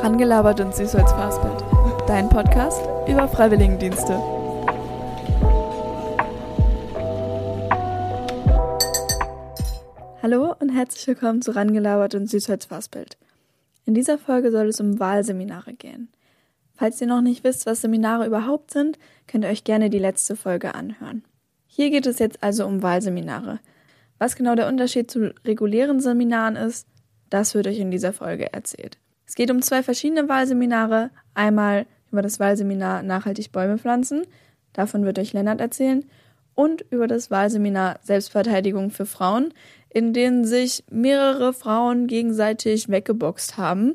Rangelabert und Süßholz Fastbild. Dein Podcast über Freiwilligendienste. Hallo und herzlich willkommen zu Rangelabert und Süßholz Fastbild. In dieser Folge soll es um Wahlseminare gehen. Falls ihr noch nicht wisst, was Seminare überhaupt sind, könnt ihr euch gerne die letzte Folge anhören. Hier geht es jetzt also um Wahlseminare. Was genau der Unterschied zu regulären Seminaren ist, das wird euch in dieser Folge erzählt. Es geht um zwei verschiedene Wahlseminare. Einmal über das Wahlseminar Nachhaltig Bäume pflanzen, davon wird euch Lennart erzählen, und über das Wahlseminar Selbstverteidigung für Frauen, in denen sich mehrere Frauen gegenseitig weggeboxt haben.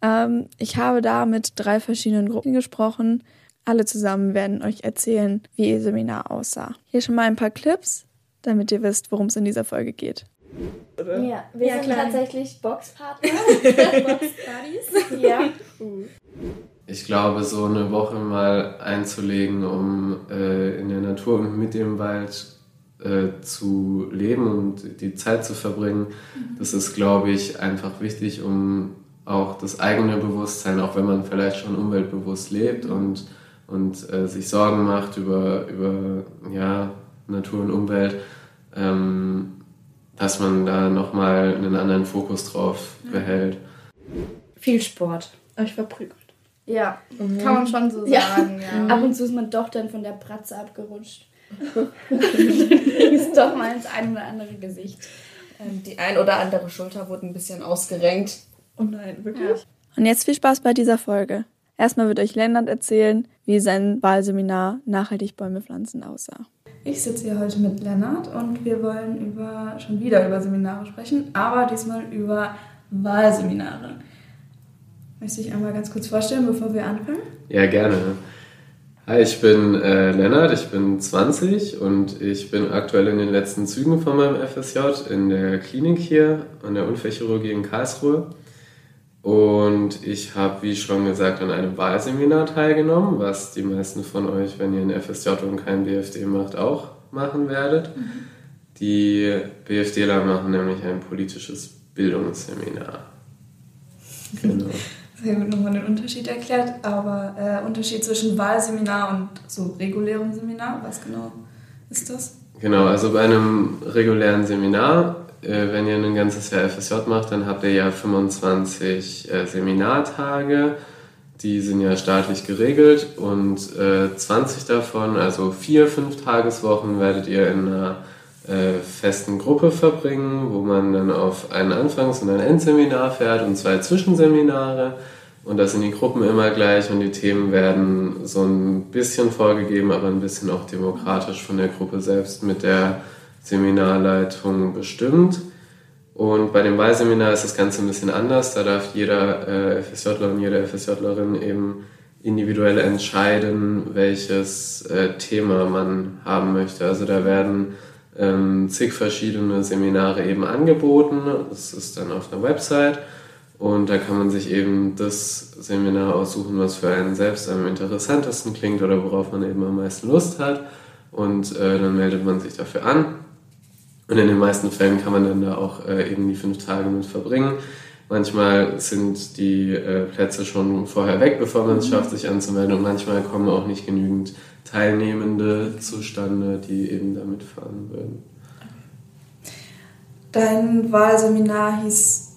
Ähm, ich habe da mit drei verschiedenen Gruppen gesprochen. Alle zusammen werden euch erzählen, wie ihr Seminar aussah. Hier schon mal ein paar Clips, damit ihr wisst, worum es in dieser Folge geht. Oder? Ja, wir ja, sind klar. tatsächlich Boxpartner. Boxbuddies. ja. Ich glaube, so eine Woche mal einzulegen, um äh, in der Natur und mit dem Wald äh, zu leben und die Zeit zu verbringen, mhm. das ist, glaube ich, einfach wichtig, um auch das eigene Bewusstsein, auch wenn man vielleicht schon umweltbewusst lebt und, und äh, sich Sorgen macht über, über ja, Natur und Umwelt, ähm, dass man da nochmal einen anderen Fokus drauf behält. Viel Sport. Euch verprügelt. Ja, mhm. kann man schon so sagen. Ja. Ja. Ab und zu ist man doch dann von der Pratze abgerutscht. ist doch mal ins ein oder andere Gesicht. Ähm, die ein oder andere Schulter wurde ein bisschen ausgerenkt. Oh nein, wirklich? Ja. Und jetzt viel Spaß bei dieser Folge. Erstmal wird euch Lennart erzählen, wie sein Wahlseminar Nachhaltig Bäume pflanzen aussah. Ich sitze hier heute mit Lennart und wir wollen über, schon wieder über Seminare sprechen, aber diesmal über Wahlseminare. Möchte ich einmal ganz kurz vorstellen, bevor wir anfangen? Ja, gerne. Hi, ich bin äh, Lennart, ich bin 20 und ich bin aktuell in den letzten Zügen von meinem FSJ in der Klinik hier an der Unfallchirurgie in Karlsruhe. Und ich habe, wie schon gesagt, an einem Wahlseminar teilgenommen, was die meisten von euch, wenn ihr ein FSJ und kein BFD macht, auch machen werdet. Mhm. Die BFDler machen nämlich ein politisches Bildungsseminar. Genau. Sehr gut nochmal den Unterschied erklärt, aber äh, Unterschied zwischen Wahlseminar und so regulärem Seminar, was genau ist das? Genau, also bei einem regulären Seminar wenn ihr ein ganzes Jahr FSJ macht, dann habt ihr ja 25 äh, Seminartage. Die sind ja staatlich geregelt und 20 äh, davon, also vier, fünf Tageswochen, werdet ihr in einer festen Gruppe verbringen, wo man dann auf ein Anfangs- und ein Endseminar fährt und zwei Zwischenseminare. Und da sind die Gruppen immer gleich und die Themen werden so ein bisschen vorgegeben, aber ein bisschen auch demokratisch von der Gruppe selbst mit der Seminarleitung bestimmt. Und bei dem Wahlseminar ist das Ganze ein bisschen anders. Da darf jeder äh, FSJler und jede FSJlerin eben individuell entscheiden, welches äh, Thema man haben möchte. Also da werden ähm, zig verschiedene Seminare eben angeboten. Das ist dann auf der Website. Und da kann man sich eben das Seminar aussuchen, was für einen selbst am interessantesten klingt oder worauf man eben am meisten Lust hat. Und äh, dann meldet man sich dafür an. Und in den meisten Fällen kann man dann da auch äh, eben die fünf Tage mit verbringen. Manchmal sind die äh, Plätze schon vorher weg, bevor man es schafft, sich anzumelden. Und manchmal kommen auch nicht genügend Teilnehmende zustande, die eben da mitfahren würden. Dein Wahlseminar hieß,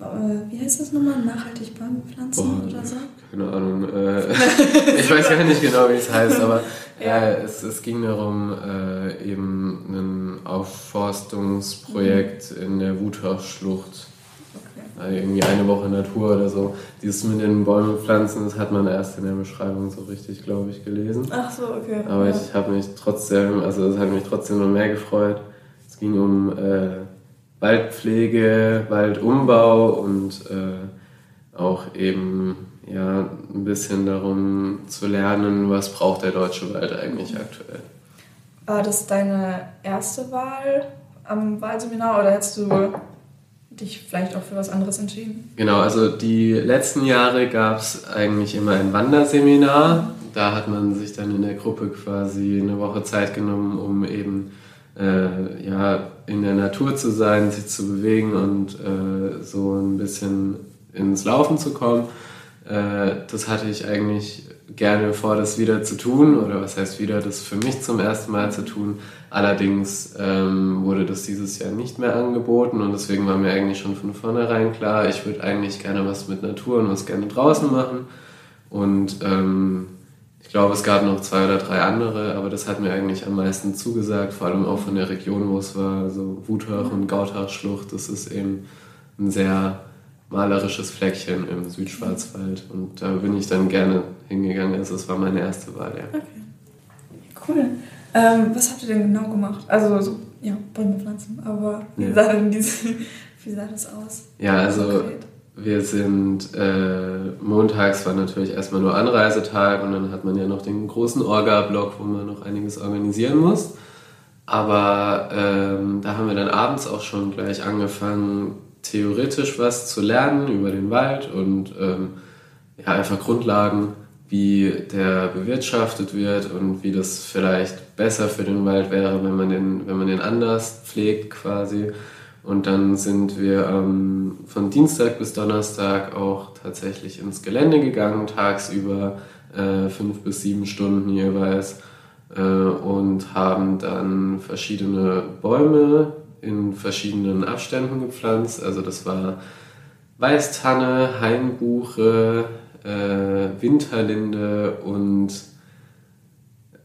äh, wie heißt das nochmal? Nachhaltig Bäume pflanzen oder so? Keine Ahnung. Äh, ich weiß gar nicht genau, wie es heißt, aber ja, es, es ging darum, äh, eben ein Aufforstungsprojekt mhm. in der Wutachschlucht. Okay. Also irgendwie eine Woche Natur oder so. Dieses mit den Bäumen pflanzen, das hat man erst in der Beschreibung so richtig, glaube ich, gelesen. Ach so, okay. Aber ja. ich habe mich trotzdem, also es hat mich trotzdem noch mehr gefreut. Es ging um äh, Waldpflege, Waldumbau und äh, auch eben ja, ein bisschen darum zu lernen, was braucht der deutsche Wald eigentlich aktuell. War das deine erste Wahl am Wahlseminar oder hättest du dich vielleicht auch für was anderes entschieden? Genau, also die letzten Jahre gab es eigentlich immer ein Wanderseminar. Da hat man sich dann in der Gruppe quasi eine Woche Zeit genommen, um eben äh, ja, in der Natur zu sein, sich zu bewegen und äh, so ein bisschen ins Laufen zu kommen. Äh, das hatte ich eigentlich gerne vor, das wieder zu tun, oder was heißt wieder, das für mich zum ersten Mal zu tun. Allerdings ähm, wurde das dieses Jahr nicht mehr angeboten und deswegen war mir eigentlich schon von vornherein klar, ich würde eigentlich gerne was mit Natur und was gerne draußen machen. Und ähm, ich glaube, es gab noch zwei oder drei andere, aber das hat mir eigentlich am meisten zugesagt, vor allem auch von der Region, wo es war, so Wutach und Gautachschlucht. Das ist eben ein sehr malerisches Fleckchen im Südschwarzwald und da bin ich dann gerne hingegangen. Also das war meine erste Wahl, ja. Okay. Cool. Ähm, was habt ihr denn genau gemacht? Also so, ja, Bäume pflanzen, aber wie, ja. sah, denn diese, wie sah das aus? Ja, also wir sind, äh, montags war natürlich erstmal nur Anreisetag und dann hat man ja noch den großen Orga-Block, wo man noch einiges organisieren muss. Aber ähm, da haben wir dann abends auch schon gleich angefangen, theoretisch was zu lernen über den Wald und ähm, ja, einfach Grundlagen, wie der bewirtschaftet wird und wie das vielleicht besser für den Wald wäre, wenn man den, wenn man den anders pflegt quasi. Und dann sind wir ähm, von Dienstag bis Donnerstag auch tatsächlich ins Gelände gegangen, tagsüber äh, fünf bis sieben Stunden jeweils äh, und haben dann verschiedene Bäume in verschiedenen Abständen gepflanzt. Also das war Weißtanne, Hainbuche, äh, Winterlinde und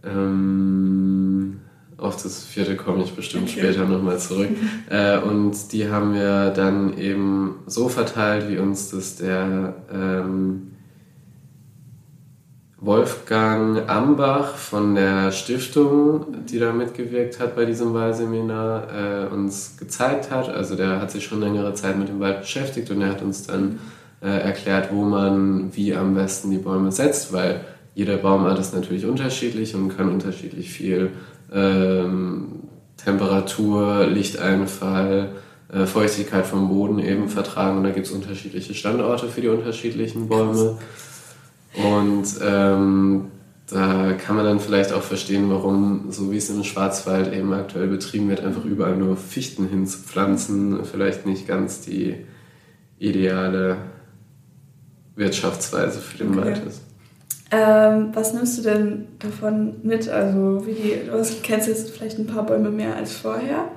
ähm, auf das vierte komme ich bestimmt okay. später nochmal zurück. äh, und die haben wir dann eben so verteilt, wie uns das der ähm, Wolfgang Ambach von der Stiftung, die da mitgewirkt hat bei diesem Wahlseminar, äh, uns gezeigt hat. Also der hat sich schon längere Zeit mit dem Wald beschäftigt und er hat uns dann äh, erklärt, wo man wie am besten die Bäume setzt, weil jeder Baumart ist natürlich unterschiedlich und kann unterschiedlich viel ähm, Temperatur, Lichteinfall, äh, Feuchtigkeit vom Boden eben vertragen und da gibt es unterschiedliche Standorte für die unterschiedlichen Bäume. Und ähm, da kann man dann vielleicht auch verstehen, warum, so wie es im Schwarzwald eben aktuell betrieben wird, einfach überall nur Fichten hinzupflanzen, vielleicht nicht ganz die ideale Wirtschaftsweise für den okay. Wald ist. Ähm, was nimmst du denn davon mit? Also, wie die, du kennst jetzt vielleicht ein paar Bäume mehr als vorher?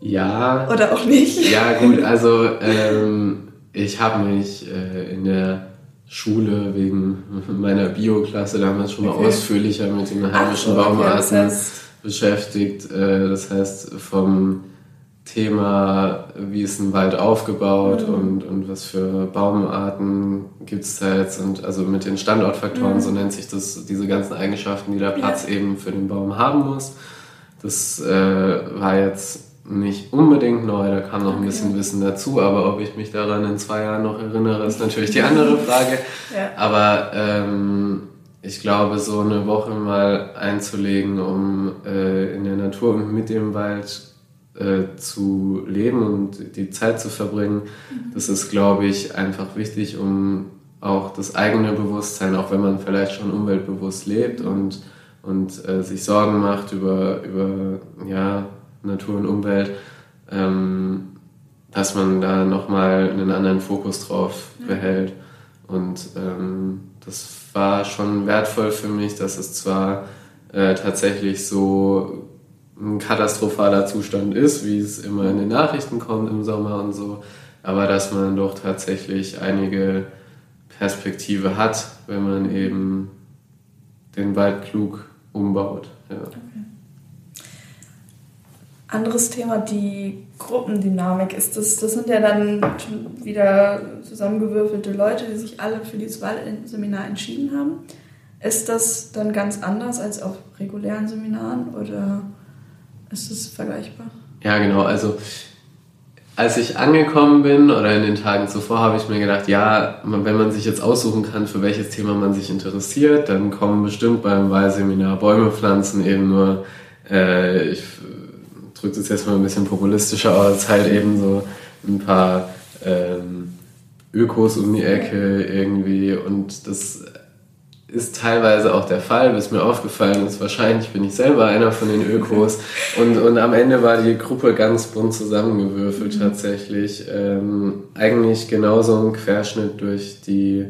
Ja. Oder auch nicht? Ja, gut, also ähm, ich habe mich äh, in der Schule wegen meiner Bioklasse damals schon mal okay. ausführlicher mit den heimischen so, Baumarten okay, das heißt beschäftigt. Äh, das heißt, vom Thema, wie ist ein Wald aufgebaut mhm. und, und was für Baumarten gibt es da jetzt und also mit den Standortfaktoren, mhm. so nennt sich das, diese ganzen Eigenschaften, die der Platz ja. eben für den Baum haben muss. Das äh, war jetzt nicht unbedingt neu, da kam noch ein bisschen Wissen dazu, aber ob ich mich daran in zwei Jahren noch erinnere, ist natürlich die andere Frage. ja. Aber ähm, ich glaube, so eine Woche mal einzulegen, um äh, in der Natur und mit dem Wald äh, zu leben und die Zeit zu verbringen, mhm. das ist, glaube ich, einfach wichtig, um auch das eigene Bewusstsein, auch wenn man vielleicht schon umweltbewusst lebt und, und äh, sich Sorgen macht über, über ja, Natur und Umwelt, ähm, dass man da nochmal einen anderen Fokus drauf ja. behält. Und ähm, das war schon wertvoll für mich, dass es zwar äh, tatsächlich so ein katastrophaler Zustand ist, wie es immer in den Nachrichten kommt im Sommer und so, aber dass man doch tatsächlich einige Perspektive hat, wenn man eben den Wald klug umbaut. Ja. Okay. Anderes Thema, die Gruppendynamik ist das. Das sind ja dann wieder zusammengewürfelte Leute, die sich alle für dieses Wahlseminar entschieden haben. Ist das dann ganz anders als auf regulären Seminaren oder ist das vergleichbar? Ja, genau. Also als ich angekommen bin oder in den Tagen zuvor, habe ich mir gedacht, ja, wenn man sich jetzt aussuchen kann, für welches Thema man sich interessiert, dann kommen bestimmt beim Wahlseminar Bäume pflanzen eben nur, äh, ich drückt es jetzt mal ein bisschen populistischer aus, halt eben so ein paar ähm, Ökos um die Ecke irgendwie und das ist teilweise auch der Fall, bis mir aufgefallen ist, wahrscheinlich bin ich selber einer von den Ökos. Und, und am Ende war die Gruppe ganz bunt zusammengewürfelt mhm. tatsächlich. Ähm, eigentlich genauso ein Querschnitt durch die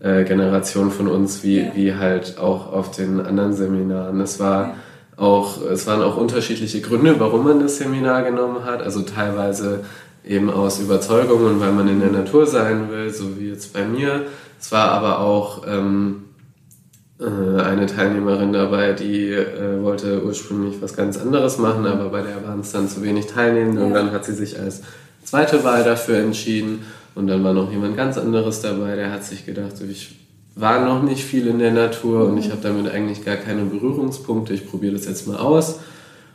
äh, Generation von uns, wie, ja. wie halt auch auf den anderen Seminaren. Es war auch, es waren auch unterschiedliche Gründe, warum man das Seminar genommen hat. Also teilweise eben aus Überzeugung und weil man in der Natur sein will, so wie jetzt bei mir. Es war aber auch ähm, äh, eine Teilnehmerin dabei, die äh, wollte ursprünglich was ganz anderes machen, aber bei der waren es dann zu wenig Teilnehmende und dann hat sie sich als zweite Wahl dafür entschieden und dann war noch jemand ganz anderes dabei, der hat sich gedacht, so, ich war noch nicht viel in der Natur und ich habe damit eigentlich gar keine Berührungspunkte, ich probiere das jetzt mal aus.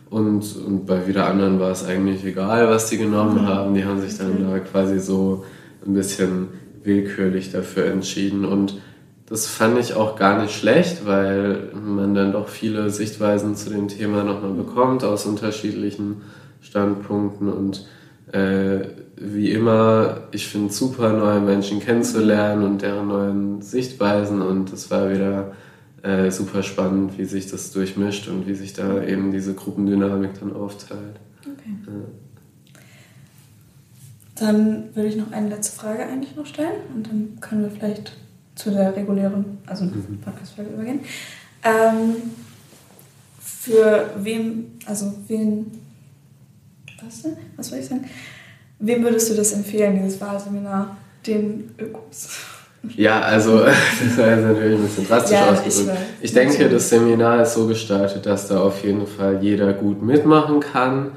Und, und bei wieder anderen war es eigentlich egal, was die genommen mhm. haben. Die haben sich dann da quasi so ein bisschen willkürlich dafür entschieden. Und das fand ich auch gar nicht schlecht, weil man dann doch viele Sichtweisen zu dem Thema nochmal bekommt aus unterschiedlichen Standpunkten und äh, wie immer, ich finde es super, neue Menschen kennenzulernen und deren neuen Sichtweisen und es war wieder äh, super spannend, wie sich das durchmischt und wie sich da eben diese Gruppendynamik dann aufteilt. Okay. Ja. Dann würde ich noch eine letzte Frage eigentlich noch stellen und dann können wir vielleicht zu der regulären, also mhm. Podcast-Folge übergehen. Ähm, für wem, also wen, was? Was soll ich sagen? Wem würdest du das empfehlen, dieses Wahlseminar? Den Ökos? Ja, also das war jetzt natürlich ein bisschen drastisch ja, ausgedrückt. Ich, ich denke, das Seminar ist so gestaltet, dass da auf jeden Fall jeder gut mitmachen kann.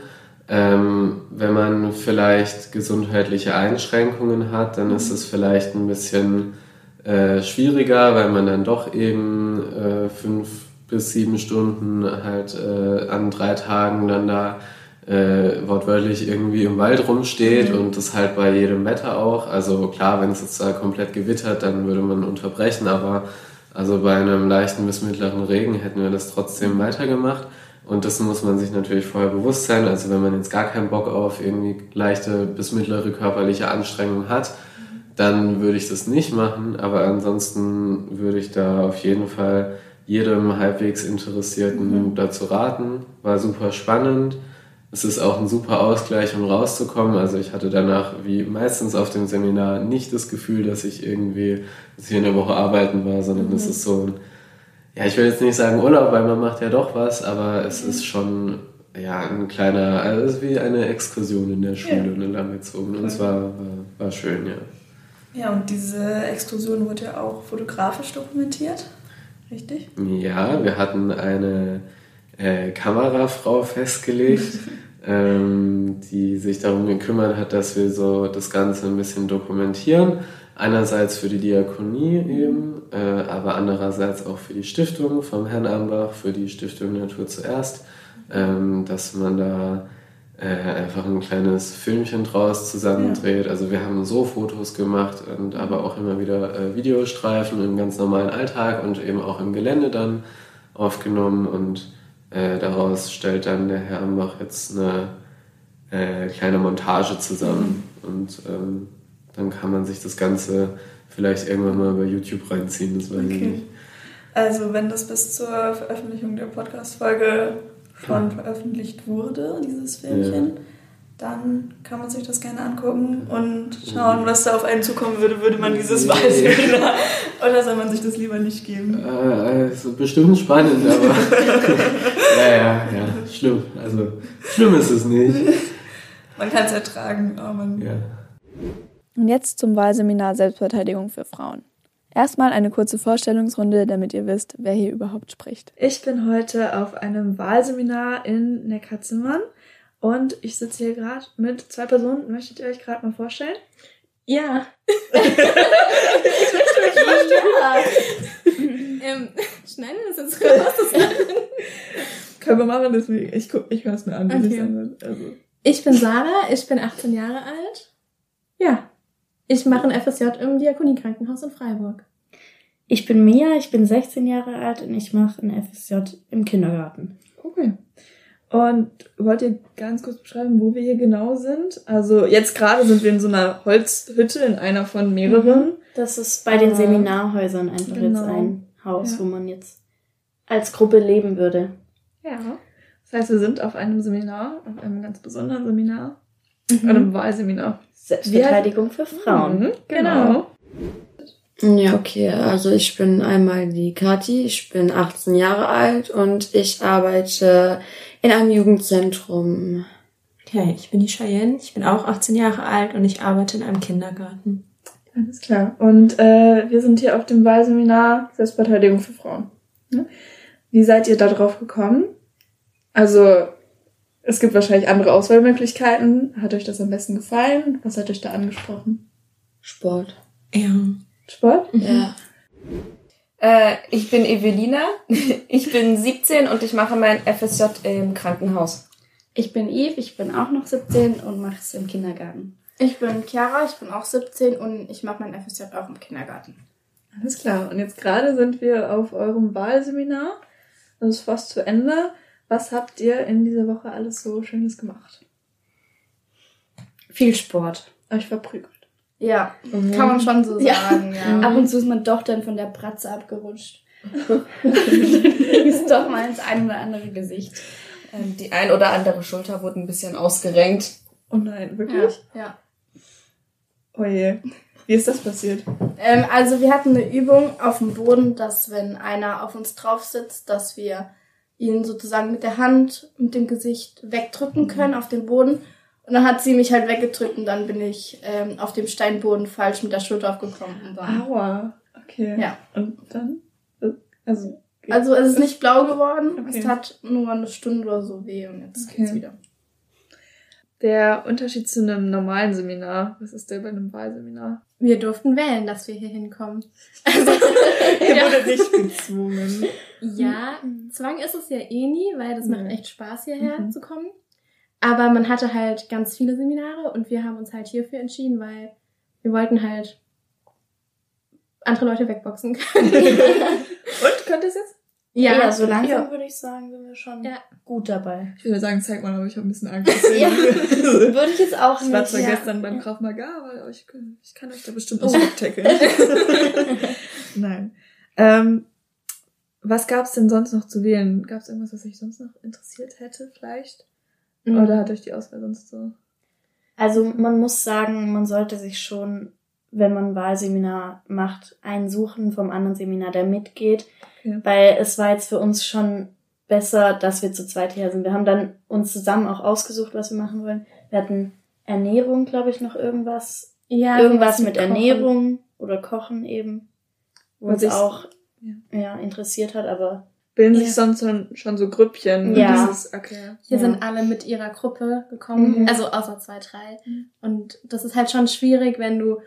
Ähm, wenn man vielleicht gesundheitliche Einschränkungen hat, dann ist es vielleicht ein bisschen äh, schwieriger, weil man dann doch eben äh, fünf bis sieben Stunden halt äh, an drei Tagen dann da äh, wortwörtlich irgendwie im Wald rumsteht mhm. und das halt bei jedem Wetter auch. Also klar, wenn es jetzt da komplett gewittert, dann würde man unterbrechen, aber also bei einem leichten bis mittleren Regen hätten wir das trotzdem weitergemacht. Und das muss man sich natürlich vorher bewusst sein. Also wenn man jetzt gar keinen Bock auf irgendwie leichte bis mittlere körperliche Anstrengung hat, dann würde ich das nicht machen. Aber ansonsten würde ich da auf jeden Fall jedem halbwegs Interessierten mhm. dazu raten. War super spannend. Es ist auch ein super Ausgleich, um rauszukommen. Also ich hatte danach, wie meistens auf dem Seminar, nicht das Gefühl, dass ich irgendwie, dass in der Woche arbeiten war, sondern mhm. es ist so ein, ja, ich will jetzt nicht sagen Urlaub, weil man macht ja doch was, aber es mhm. ist schon, ja, ein kleiner, also es ist wie eine Exkursion in der Schule, ja. eine langgezogene. Und es war, war, war schön, ja. Ja, und diese Exkursion wurde ja auch fotografisch dokumentiert, richtig? Ja, wir hatten eine äh, Kamerafrau festgelegt, ähm, die sich darum gekümmert hat, dass wir so das Ganze ein bisschen dokumentieren. Einerseits für die Diakonie eben, äh, aber andererseits auch für die Stiftung vom Herrn Ambach, für die Stiftung Natur zuerst, ähm, dass man da äh, einfach ein kleines Filmchen draus zusammendreht. Ja. Also wir haben so Fotos gemacht und aber auch immer wieder äh, Videostreifen im ganz normalen Alltag und eben auch im Gelände dann aufgenommen und äh, daraus stellt dann der Herr Ambach jetzt eine äh, kleine Montage zusammen und ähm, dann kann man sich das Ganze vielleicht irgendwann mal bei YouTube reinziehen, das weiß okay. ich nicht. Also wenn das bis zur Veröffentlichung der Podcast-Folge schon veröffentlicht wurde, dieses Filmchen, ja. dann kann man sich das gerne angucken und schauen, was da auf einen zukommen würde, würde man dieses Wahlseminar. Oder soll man sich das lieber nicht geben? Äh, also bestimmt spannend, aber ja, ja, ja, schlimm. Also schlimm ist es nicht. Man kann es ertragen, aber man. Ja. Und jetzt zum Wahlseminar Selbstverteidigung für Frauen. Erstmal eine kurze Vorstellungsrunde, damit ihr wisst, wer hier überhaupt spricht. Ich bin heute auf einem Wahlseminar in Neckarzimmern und ich sitze hier gerade mit zwei Personen. Möchtet ihr euch gerade mal vorstellen? Ja. ich möchte mich vorstellen. ähm, schneiden wir das jetzt raus? Können wir machen, deswegen. Ich, guck, ich höre es mir an, wie okay. also. Ich bin Sarah, ich bin 18 Jahre alt. Ja, ich mache ein FSJ im Diakoniekrankenhaus in Freiburg. Ich bin Mia, ich bin 16 Jahre alt und ich mache ein FSJ im Kindergarten. Okay. Und wollt ihr ganz kurz beschreiben, wo wir hier genau sind? Also jetzt gerade sind wir in so einer Holzhütte in einer von mehreren. Mhm. Das ist bei den Seminarhäusern einfach genau. jetzt ein Haus, Ja. wo man jetzt als Gruppe leben würde. Ja. Das heißt, wir sind auf einem Seminar, auf einem ganz besonderen Seminar, Mhm. einem Wahlseminar. Selbstverteidigung für Frauen. Mhm, genau. Ja, okay. Also ich bin einmal die Kathi, ich bin 18 Jahre alt und ich arbeite in einem Jugendzentrum. Okay, ich bin die Cheyenne, ich bin auch 18 Jahre alt und ich arbeite in einem Kindergarten. Alles klar. Und äh, wir sind hier auf dem Wahlseminar Selbstverteidigung für Frauen. Ne? Wie seid ihr da drauf gekommen? Also, es gibt wahrscheinlich andere Auswahlmöglichkeiten. Hat euch das am besten gefallen? Was hat euch da angesprochen? Sport. Ja. Sport? Ja. Äh, ich bin Evelina, ich bin 17 und ich mache mein FSJ im Krankenhaus. Ich bin Eve, ich bin auch noch 17 und mache es im Kindergarten. Ich bin Chiara, ich bin auch 17 und ich mache mein FSJ auch im Kindergarten. Alles klar. Und jetzt gerade sind wir auf eurem Wahlseminar. Das ist fast zu Ende. Was habt ihr in dieser Woche alles so Schönes gemacht? Viel Sport. Euch verprügelt. Ja, Mhm. kann man schon so Ja. sagen, ja. Ab und zu ist man doch dann von der Pratze abgerutscht. ist doch mal ins ein oder andere Gesicht. Ähm, die ein oder andere Schulter wurde ein bisschen ausgerenkt. Oh nein, Ja, wirklich? ja. Oh je. Wie ist das passiert? Ähm, also wir hatten eine Übung auf dem Boden, dass wenn einer auf uns drauf sitzt, dass wir ihn sozusagen mit der Hand, mit dem Gesicht wegdrücken können auf den Boden. Und dann hat sie mich halt weggedrückt und dann bin ich ähm, auf dem Steinboden falsch mit der Schulter aufgekommen. Und dann, Aua. Okay. Ja. Und dann? Äh, Also. also es ist nicht blau geworden, Okay. es hat nur eine Stunde oder so weh und jetzt Okay. geht's wieder. Der Unterschied zu einem normalen Seminar. Was ist der bei einem Wahlseminar? Wir durften wählen, dass wir hier hinkommen. Ihr Ja. wurdet nicht gezwungen. Ja, Zwang ist es ja eh nie, weil das macht echt Spaß, hierher Mhm. zu kommen. Aber man hatte halt ganz viele Seminare und wir haben uns halt hierfür entschieden, weil wir wollten halt andere Leute wegboxen können. Und könnt ihr es jetzt? Ja, ja, so langsam Ja. würde ich sagen, sind wir schon Ja. gut dabei. Ich würde sagen, zeig mal, aber ich habe ein bisschen Angst. Ja. Würde ich jetzt auch Ich war nicht. zwar ja. gestern beim Krav Maga, aber ich, ich kann euch da bestimmt nicht wegtackeln. Nein. Ähm, was gab's denn sonst noch zu wählen? Gab's irgendwas, was euch sonst noch interessiert hätte, vielleicht? Mhm. Oder hat euch die Auswahl sonst so? Also man muss sagen, man sollte sich schon, wenn man ein Wahlseminar macht, einen suchen vom anderen Seminar, der mitgeht. Okay. Weil es war jetzt für uns schon besser, dass wir zu zweit hier sind. Wir haben dann uns zusammen auch ausgesucht, was wir machen wollen. Wir hatten Ernährung, glaube ich, noch irgendwas. ja, irgendwas mit Kochen. Ernährung oder Kochen eben. Wo Was uns ich- auch ja. ja. interessiert hat, aber Bilden Ja. sich sonst schon, schon so Grüppchen? Ja. Dieses, okay. Hier Ja. sind alle mit ihrer Gruppe gekommen, Mhm. also außer zwei, drei. Mhm. Und das ist halt schon schwierig, wenn du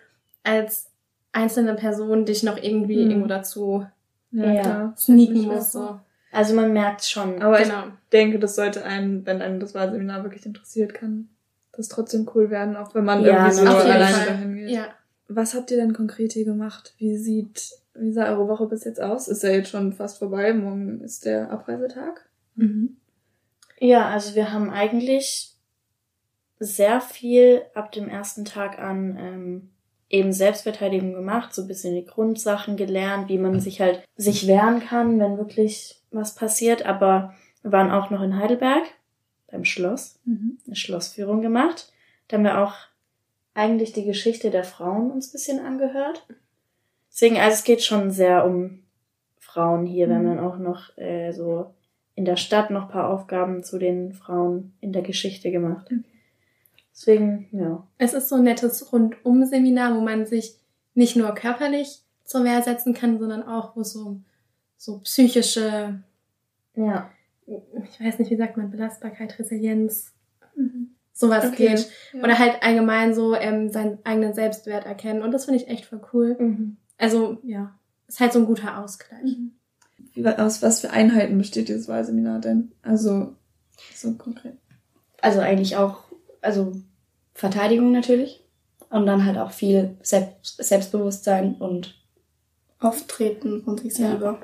als einzelne Person dich noch irgendwie Mhm. irgendwo dazu Ja, Ja. sneaken weiß So. also man merkt schon. Aber Genau. ich denke, das sollte einen, wenn einen das Wahlseminar wirklich interessiert, kann das trotzdem cool werden, auch wenn man Ja, irgendwie so alleine Fall. dahin geht. Ja. Was habt ihr denn konkret hier gemacht? Wie sieht, wie sah eure Woche bis jetzt aus? Ist ja jetzt schon fast vorbei. Morgen ist der Abreisetag. Ja, also wir haben eigentlich sehr viel ab dem ersten Tag an ähm, eben Selbstverteidigung gemacht, so ein bisschen die Grundsachen gelernt, wie man sich halt sich wehren kann, wenn wirklich was passiert. Aber wir waren auch noch in Heidelberg beim Schloss, eine Schlossführung gemacht. Da haben wir auch eigentlich die Geschichte der Frauen uns ein bisschen angehört. Deswegen, also es geht schon sehr um Frauen hier. Wir haben dann auch noch äh, so in der Stadt noch ein paar Aufgaben zu den Frauen in der Geschichte gemacht. Deswegen, ja. Es ist so ein nettes Rundum-Seminar, wo man sich nicht nur körperlich zur Wehr setzen kann, sondern auch, wo es so, so psychische, Ja. ich weiß nicht, wie sagt man, Belastbarkeit, Resilienz, sowas Okay. geht. Ja. Oder halt allgemein so ähm, seinen eigenen Selbstwert erkennen. Und das finde ich echt voll cool. Mhm. Also, ja, ist halt so ein guter Ausgleich. Wie, aus was für Einheiten besteht dieses Wahlseminar denn? Also, so konkret. Also eigentlich auch, also Verteidigung natürlich. Und dann halt auch viel Selbst Selbstbewusstsein und Auftreten von sich selber.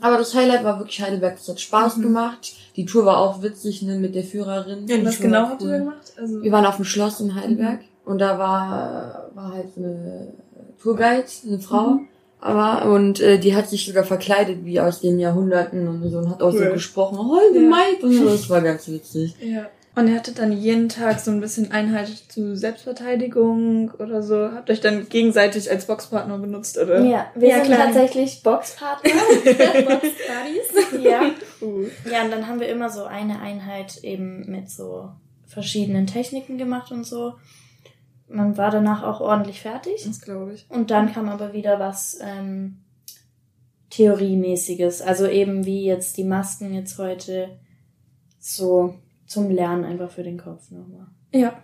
Aber das Highlight war wirklich Heidelberg. Es hat Spaß gemacht. Die Tour war auch witzig ne, mit der Führerin. Ja, die Was genau habt ihr da gemacht? Also, Wir waren auf dem Schloss in Heidelberg und da war, war halt eine Tourguide, eine Frau, Aber, und äh, die hat sich sogar verkleidet wie aus den Jahrhunderten und so und hat auch Cool. so gesprochen, Holde Ja. Maid und so. Das war ganz witzig. Ja. Und ihr hattet dann jeden Tag so ein bisschen Einheit zu Selbstverteidigung oder so. Habt euch dann gegenseitig als Boxpartner benutzt, oder? Ja, wir Ja, sind klar. tatsächlich Boxpartner. Box-Buddies. ja. Uh. Ja, und dann haben wir immer so eine Einheit eben mit so verschiedenen Techniken gemacht und so. Man war danach auch ordentlich fertig. Das glaube ich. Und dann kam aber wieder was ähm, Theoriemäßiges. Also eben wie jetzt die Masken jetzt heute so zum Lernen einfach für den Kopf nochmal. Ja.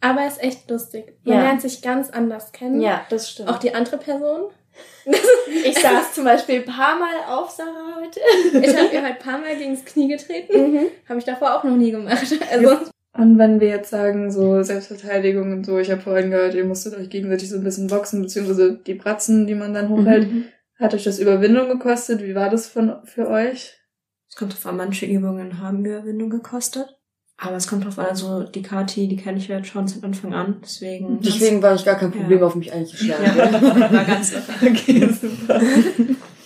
Aber er ist echt lustig. Man Ja. lernt sich ganz anders kennen. Ja, das stimmt. Auch die andere Person. ich saß zum Beispiel ein paar Mal auf Sarah heute. Ich habe ihr halt ein paar Mal gegen das Knie getreten. Mhm. Habe ich davor auch noch nie gemacht. Also, Und wenn wir jetzt sagen, so Selbstverteidigung und so, ich habe vorhin gehört, ihr musstet euch gegenseitig so ein bisschen boxen, beziehungsweise die Bratzen, die man dann hochhält. Hat euch das Überwindung gekostet? Wie war das von, für euch? Es kommt drauf an, manche Übungen haben Überwindung gekostet. Aber es kommt drauf an, also die Kati, die kenne ich ja schon seit Anfang an, deswegen. Deswegen war ich gar kein Problem, Ja. auf mich einzuschlagen. Ja, war ganz locker. Okay, super.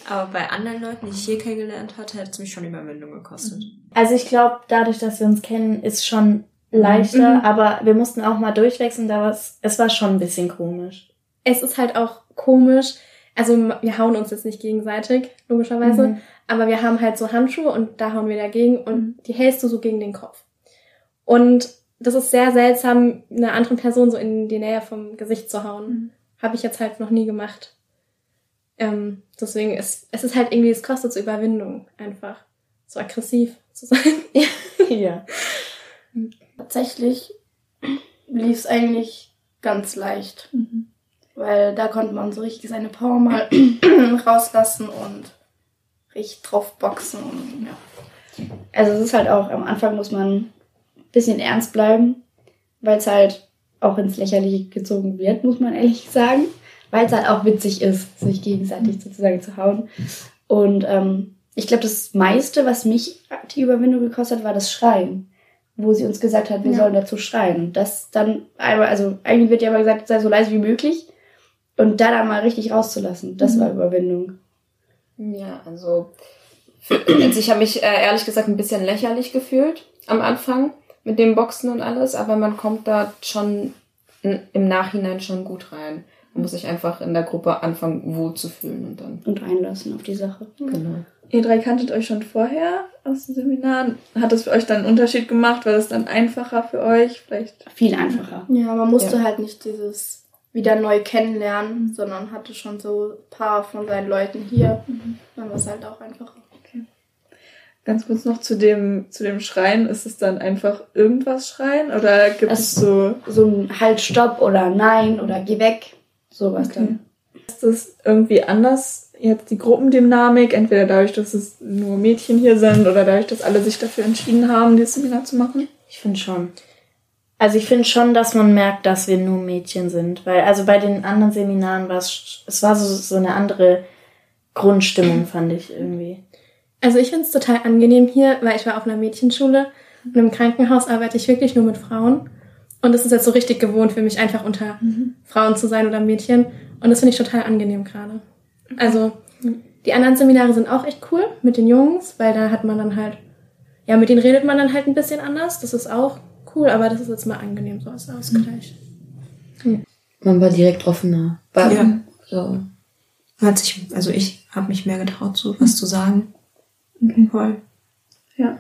Aber bei anderen Leuten, die ich hier kennengelernt hatte, hat es mich schon Überwindung gekostet. Also ich glaube, dadurch, dass wir uns kennen, ist schon leichter, Mhm. aber wir mussten auch mal durchwechseln, da war's, es war schon ein bisschen komisch. es ist halt auch komisch. Also wir hauen uns jetzt nicht gegenseitig, logischerweise. Mhm. Aber wir haben halt so Handschuhe und da hauen wir dagegen und die hältst du so gegen den Kopf. Und das ist sehr seltsam, einer anderen Person so in die Nähe vom Gesicht zu hauen. Mhm. Habe ich jetzt halt noch nie gemacht. Ähm, deswegen ist es ist halt irgendwie, es kostet so Überwindung, einfach so aggressiv zu sein. ja. Tatsächlich lief es eigentlich ganz leicht. Mhm. Weil da konnte man so richtig seine Power mal rauslassen und richtig drauf boxen. Und, ja. Also es ist halt auch, am Anfang muss man ein bisschen ernst bleiben, weil es halt auch ins Lächerliche gezogen wird, muss man ehrlich sagen. Weil es halt auch witzig ist, sich gegenseitig sozusagen zu hauen. Und ähm, ich glaube, das meiste, was mich die Überwindung gekostet hat, war das Schreien. Wo sie uns gesagt hat, wir Ja. sollen dazu schreien. Das dann einmal, also eigentlich wird ja immer gesagt, sei so leise wie möglich. Und da dann mal richtig rauszulassen, das war Überwindung. Ja, also ich habe mich äh, ehrlich gesagt ein bisschen lächerlich gefühlt am Anfang mit dem Boxen und alles, aber man kommt da schon im Nachhinein schon gut rein. Man muss sich einfach in der Gruppe anfangen, wohl zu fühlen und dann. Und einlassen auf die Sache. Genau. Ihr drei kanntet euch schon vorher aus den Seminaren. Hat das für euch dann einen Unterschied gemacht? War das dann einfacher für euch? Vielleicht? Viel einfacher. Ja, man musste Ja. halt nicht dieses wieder neu kennenlernen, sondern hatte schon so ein paar von seinen Leuten hier. Dann war es halt auch einfacher. Ganz kurz noch zu dem, zu dem Schreien. Ist es dann einfach irgendwas schreien? Oder gibt es Es- so, So ein Halt, Stopp oder Nein oder Geh weg. Sowas Okay. dann. ist das irgendwie anders? Jetzt die Gruppendynamik, entweder dadurch, dass es nur Mädchen hier sind oder dadurch, dass alle sich dafür entschieden haben, dieses Seminar zu machen? Ich finde schon. Also ich finde schon, dass man merkt, dass wir nur Mädchen sind. Weil, also bei den anderen Seminaren war es, es war so, so eine andere Grundstimmung, fand ich irgendwie. Also ich finde es total angenehm hier, weil ich war auf einer Mädchenschule und im Krankenhaus arbeite ich wirklich nur mit Frauen. Und es ist jetzt so richtig gewohnt für mich, einfach unter Frauen zu sein oder Mädchen. Und das finde ich total angenehm gerade. Also die anderen Seminare sind auch echt cool mit den Jungs, weil da hat man dann halt, ja, mit denen redet man dann halt ein bisschen anders. Das ist auch cool, aber das ist jetzt mal angenehm so als Ausgleich. Man war direkt offener. War, Ja. So. Hat sich, also ich habe mich mehr getraut, so was zu sagen. Voll. Ja.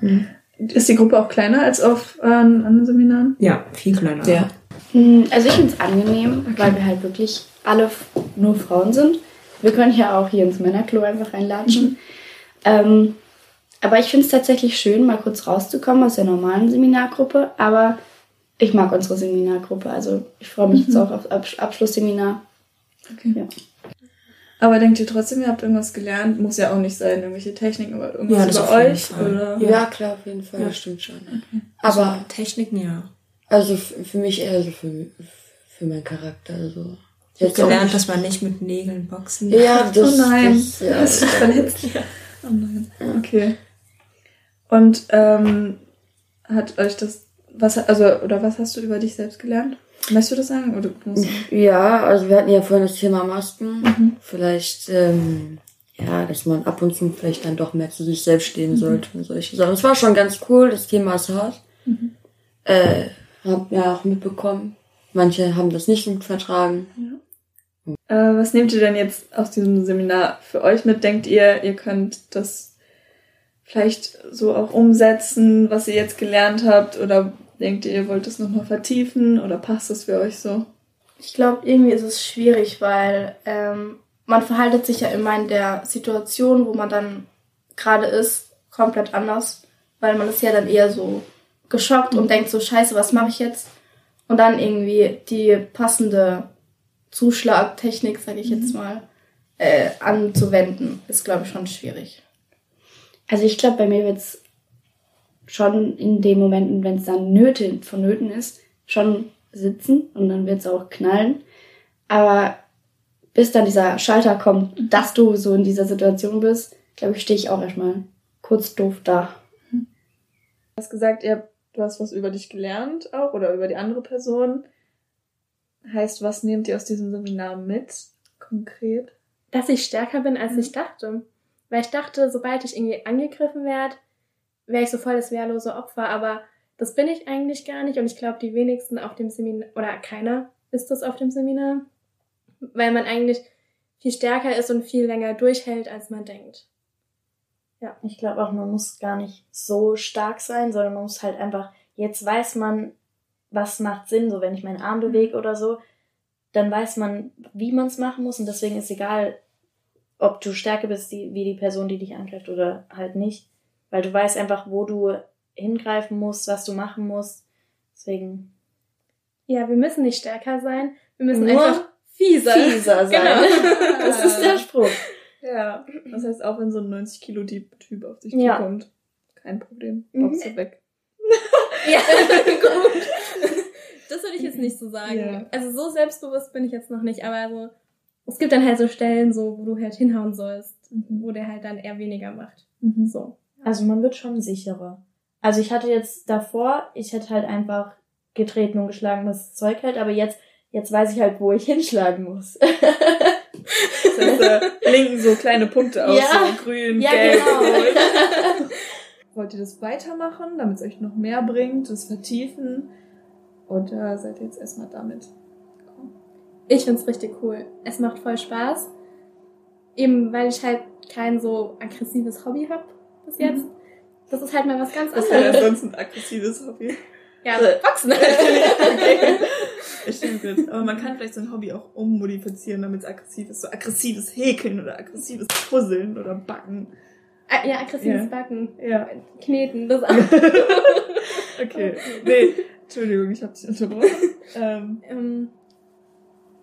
Ist die Gruppe auch kleiner als auf äh, anderen Seminaren? Ja, viel kleiner. Ja. Hm, Also ich finde es angenehm, weil wir halt wirklich alle nur Frauen sind. Wir können ja auch hier ins Männerklo einfach reinlatschen. Ähm, aber ich finde es tatsächlich schön, mal kurz rauszukommen aus der normalen Seminargruppe. Aber ich mag unsere Seminargruppe. Also ich freue mich jetzt auch auf Abs Abschlussseminar. Okay. Ja. Aber denkt ihr trotzdem, ihr habt irgendwas gelernt? Muss ja auch nicht sein, irgendwelche Techniken, aber Ja, irgendwas das über euch? Oder? Ja. klar, auf jeden Fall. Ja. Das stimmt schon. Aber Aber, Techniken, ja. also für mich eher so für, für meinen Charakter. Also. Ich habe gelernt, nicht- dass man nicht mit Nägeln boxen Ja, das, Oh nein. das ja. Das ist verletzt. Oh nein. Okay. Und ähm, hat euch das, was, also, oder was hast du über dich selbst gelernt? Möchtest du das sagen? Oder Ja, also wir hatten ja vorhin das Thema Masken. Mhm. Vielleicht, ähm, ja, dass man ab und zu vielleicht dann doch mehr zu sich selbst stehen Mhm. sollte und solche Sachen. Es war schon ganz cool, das Thema ist hart. Mhm. Äh, hab ja auch mitbekommen. Manche haben das nicht gut vertragen. Äh, was nehmt ihr denn jetzt aus diesem Seminar für euch mit? Denkt ihr, ihr könnt das vielleicht so auch umsetzen, was ihr jetzt gelernt habt? Oder denkt ihr, ihr wollt es nochmal vertiefen? Oder passt das für euch so? Ich glaube, irgendwie ist es schwierig, weil ähm, man verhaltet sich ja immer in der Situation, wo man dann gerade ist, komplett anders, weil man ist ja dann eher so geschockt und denkt so, scheiße, was mache ich jetzt? Und dann irgendwie die passende Zuschlagtechnik, sage ich jetzt mal, äh, anzuwenden, ist, glaube ich, schon schwierig. Also ich glaube, bei mir wird's schon in den Momenten, wenn es dann nötig, vonnöten ist, schon sitzen und dann wird's auch knallen. Aber bis dann dieser Schalter kommt, dass du so in dieser Situation bist, glaube ich, stehe ich auch erstmal kurz doof da. Du hast gesagt, ihr habt, du hast was über dich gelernt auch oder über die andere Person. Heißt, was nehmt ihr aus diesem Seminar mit? Konkret? dass ich stärker bin, als ich dachte. Weil ich dachte, sobald ich irgendwie angegriffen werde, wäre ich so voll das wehrlose Opfer, aber das bin ich eigentlich gar nicht. Und ich glaube, die wenigsten auf dem Seminar, oder keiner ist das auf dem Seminar, weil man eigentlich viel stärker ist und viel länger durchhält, als man denkt. Ich glaube auch, man muss gar nicht so stark sein, sondern man muss halt einfach, jetzt weiß man, was macht Sinn, so wenn ich meinen Arm bewege oder so, dann weiß man, wie man es machen muss. Und deswegen ist egal, ob du stärker bist die, wie die Person, die dich angreift oder halt nicht, weil du weißt einfach, wo du hingreifen musst, was du machen musst. Deswegen Ja, wir müssen nicht stärker sein, wir müssen Nur einfach fieser, fieser sein. Genau. Das ist der Spruch. Ja, das heißt, auch wenn so ein 90 Kilo Typ Typ auf dich Ja. zukommt, kein Problem, Mhm. boxst du weg. Ja, gut. Das würde ich jetzt nicht so sagen. Ja. Also so selbstbewusst bin ich jetzt noch nicht, aber so, es gibt dann halt so Stellen, so, wo du halt hinhauen sollst, wo der halt dann eher weniger macht. Mhm. So. Also man wird schon sicherer. Also ich hatte jetzt davor, ich hätte halt einfach getreten und geschlagen, dass das Zeug hält, aber jetzt, jetzt weiß ich halt, wo ich hinschlagen muss. Das heißt, da blinken so kleine Punkte aus, Ja. so grün, Ja, gelb, genau. rot. Wollt ihr das weitermachen, damit es euch noch mehr bringt, das vertiefen? Oder seid ihr jetzt erstmal damit? Ich find's richtig cool. Es macht voll Spaß. Eben weil ich halt kein so aggressives Hobby hab bis jetzt. Das ist halt mal was ganz Was wäre anderes. sonst ein aggressives Hobby? Ja, Boxen. okay. Ich stimme gut. Aber man kann vielleicht sein Hobby auch ummodifizieren, damit es aggressiv ist. So aggressives Häkeln oder aggressives Puzzeln oder Backen. Ah, ja, aggressives Ja. Backen. Ja. Kneten, das auch. Okay. Nee, Entschuldigung, ich habe dich unterbrochen. Ähm, ähm,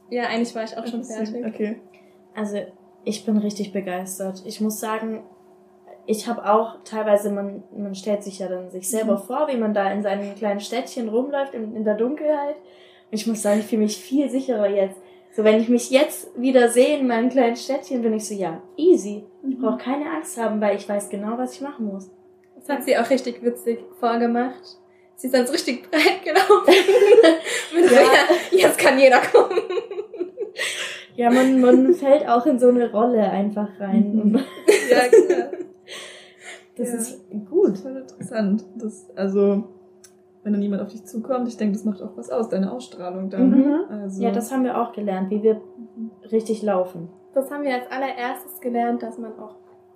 ja, eigentlich war ich auch schon fertig. Okay. Also ich bin richtig begeistert. Ich muss sagen, ich habe auch teilweise, man, man stellt sich ja dann sich selber vor, wie man da in seinem kleinen Städtchen rumläuft in, in der Dunkelheit. Und ich muss sagen, ich fühle mich viel sicherer jetzt. So, wenn ich mich jetzt wieder sehe in meinem kleinen Städtchen, bin ich so, ja, easy. Ich brauche keine Angst haben, weil ich weiß genau, was ich machen muss. Das hat sie auch richtig witzig vorgemacht. Sie ist dann so richtig breit gelaufen. Ja. ja, jetzt kann jeder kommen. Ja, man, man fällt auch in so eine Rolle einfach rein. Und Ja, klar. das Ja. ist gut. Voll interessant. Das, also, wenn dann jemand auf dich zukommt, ich denke, das macht auch was aus, deine Ausstrahlung dann. Mhm. Also, Ja, das haben wir auch gelernt, wie wir richtig laufen. Das haben wir als allererstes gelernt, dass man auch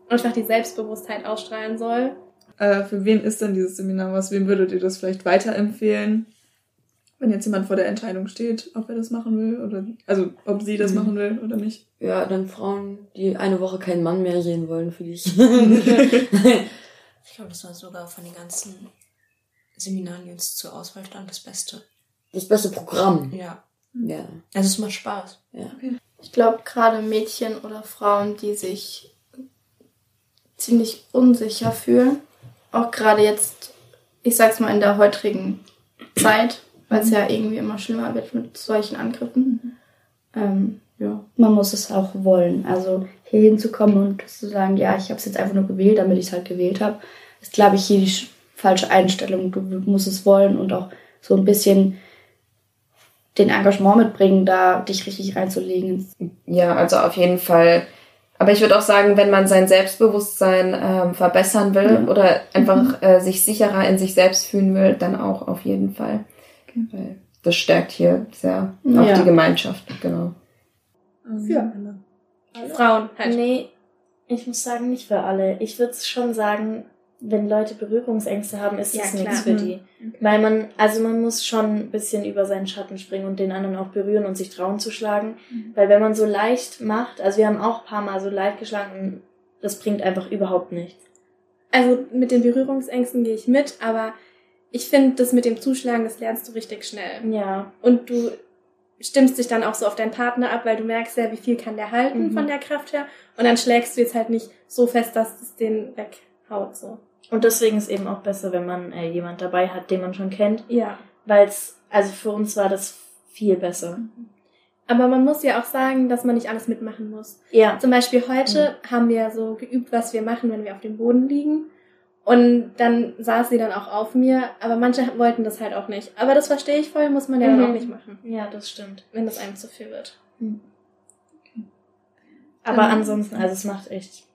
einfach die Selbstbewusstheit ausstrahlen soll. äh, für wen ist denn dieses Seminar was? Wem würdet ihr das vielleicht weiterempfehlen? Wenn jetzt jemand vor der Entscheidung steht, ob er das machen will oder, also, ob sie das Mhm. machen will oder nicht. Ja, dann Frauen, die eine Woche keinen Mann mehr sehen wollen für dich. Ich glaube, das war sogar von den ganzen Seminaren, die uns zur Auswahl standen, das Beste. Das beste Programm. Ja. Ja. Also es macht Spaß. Ja. Ich glaube, gerade Mädchen oder Frauen, die sich ziemlich unsicher fühlen, auch gerade jetzt, ich sag's mal in der heutigen Zeit, weil es ja irgendwie immer schlimmer wird mit solchen Angriffen. Ähm, ja. Man muss es auch wollen. Also hier hinzukommen und zu sagen, ja, ich habe es jetzt einfach nur gewählt, damit ich es halt gewählt habe, ist, glaube ich, hier die sch- falsche Einstellung. Du musst es wollen und auch so ein bisschen den Engagement mitbringen, da dich richtig reinzulegen. Ja, also auf jeden Fall. Aber ich würde auch sagen, wenn man sein Selbstbewusstsein ähm, verbessern will ja. oder einfach mhm. äh, sich sicherer in sich selbst fühlen will, dann auch auf jeden Fall. Okay. Weil das stärkt hier sehr auch ja. die Gemeinschaft, genau. Für alle. Frauen halt. Nee, ich muss sagen, nicht für alle. Ich würde schon sagen, wenn Leute Berührungsängste haben, ist das ja, nichts für die. Mhm. Okay. Weil man, also man muss schon ein bisschen über seinen Schatten springen und den anderen auch berühren und sich trauen zu schlagen. Mhm. Weil wenn man so leicht macht, also wir haben auch ein paar Mal so leicht geschlagen, das bringt einfach überhaupt nichts. Also mit den Berührungsängsten gehe ich mit, aber ich finde, das mit dem Zuschlagen, das lernst du richtig schnell. Ja. Und du stimmst dich dann auch so auf deinen Partner ab, weil du merkst ja, wie viel kann der halten mhm. von der Kraft her. Und dann schlägst du jetzt halt nicht so fest, dass es den weghaut, so. Und deswegen ist eben auch besser, wenn man äh, jemand dabei hat, den man schon kennt. Ja. Weil es, also für uns war das viel besser. Aber man muss ja auch sagen, dass man nicht alles mitmachen muss. Ja. Zum Beispiel heute mhm. haben wir so geübt, was wir machen, wenn wir auf dem Boden liegen. Und dann saß sie dann auch auf mir, aber manche wollten das halt auch nicht. Aber das verstehe ich voll, muss man ja mhm. dann auch nicht machen. Ja, das stimmt. Wenn das einem zu viel wird. Mhm. Okay. Aber ähm, ansonsten, also es macht echt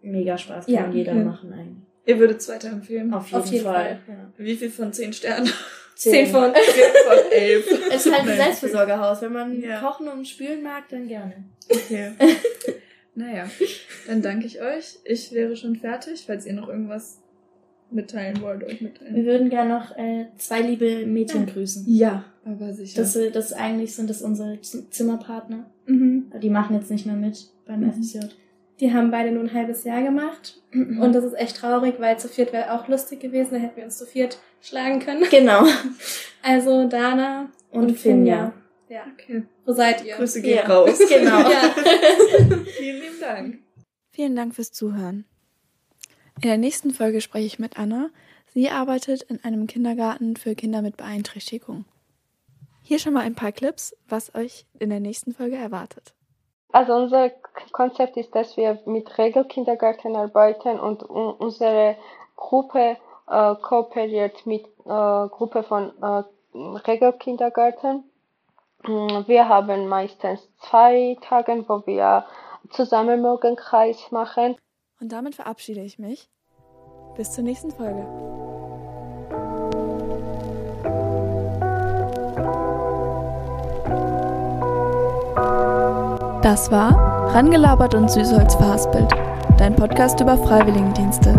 mega Spaß, kann ja. jeder mhm. machen eigentlich. Ihr würdet es weiterempfehlen? Auf jeden, Auf jeden Fall. Fall. Ja. Wie viel von zehn Sternen? Zehn, von, zehn von elf. Es ist halt ein Selbstversorgerhaus. Wenn man ja. kochen und spülen mag, dann gerne. Okay. naja, dann danke ich euch. Ich wäre schon fertig, falls ihr noch irgendwas mitteilen wollt, euch mitteilen. Wir würden gerne noch äh, zwei liebe Mädchen ja. grüßen. Ja, aber sicher. Das, äh, das eigentlich sind das unsere Zimmerpartner. Mhm. Die machen jetzt nicht mehr mit beim mhm. FSJ. Die haben beide nur ein halbes Jahr gemacht. Mhm. Und das ist echt traurig, weil zu viert wäre auch lustig gewesen. Da hätten wir uns zu viert schlagen können. Genau. Also Dana und, und Finja. Ja. Okay. Wo seid ihr? Grüße gehen ja. raus. Genau. ja. Vielen lieben Dank. Vielen Dank fürs Zuhören. In der nächsten Folge spreche ich mit Anna. Sie arbeitet in einem Kindergarten für Kinder mit Beeinträchtigung. Hier schon mal ein paar Clips, was euch in der nächsten Folge erwartet. Also unser Konzept ist, dass wir mit Regelkindergarten arbeiten und unsere Gruppe äh, kooperiert mit äh, Gruppe von äh, Regelkindergarten. Mm, wir haben meistens zwei Tage, wo wir zusammen Morgenkreis machen. Und damit verabschiede ich mich. Bis zur nächsten Folge. Das war Rangelabert und Süßholz verhaspelt, dein Podcast über Freiwilligendienste.